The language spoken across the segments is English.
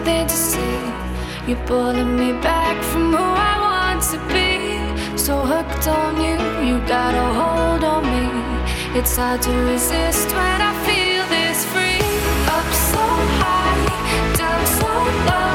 nothing to see. You're pulling me back from who I want to be. So hooked on you, you got a hold on me. It's hard to resist when I feel this free. Up so high, down so low.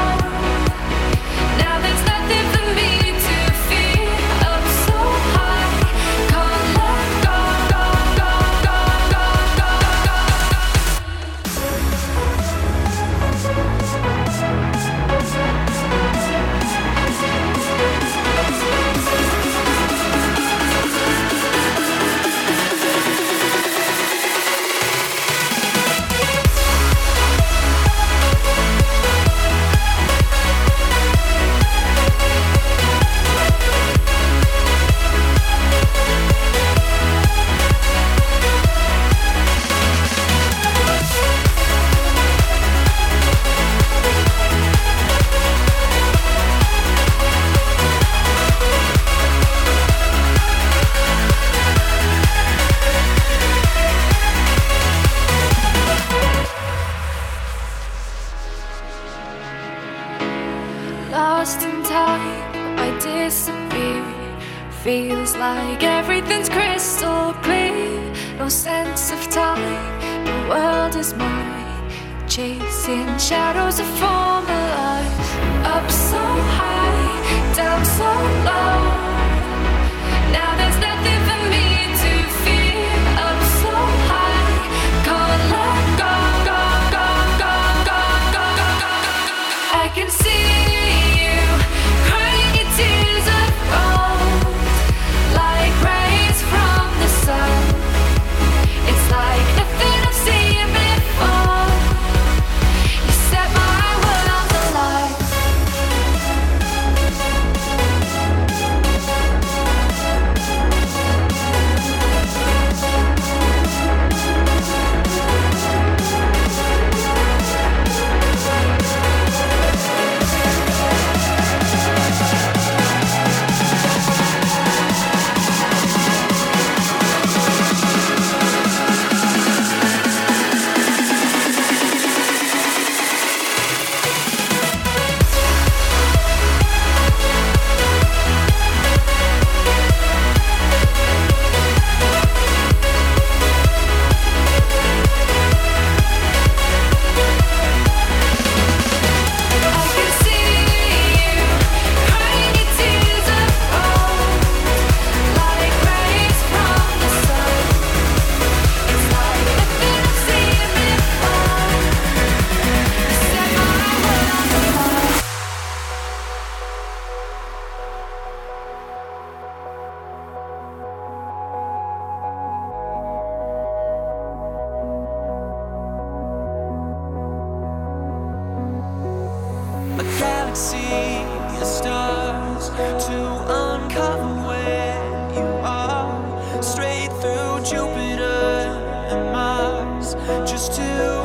Through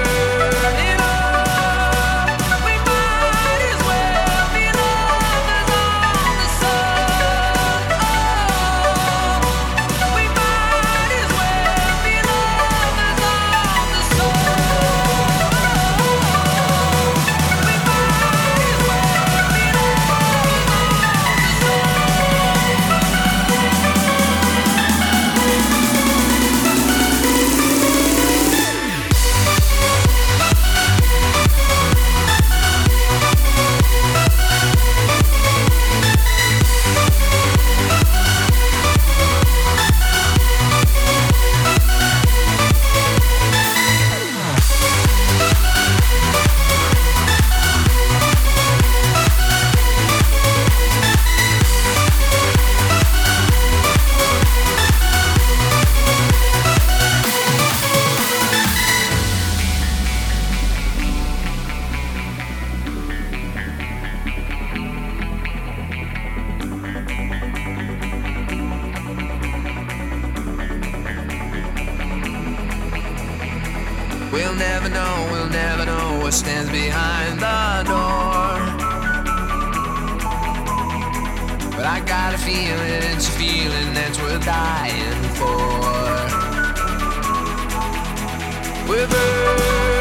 feeling, it's a feeling that we're dying for. We're burning.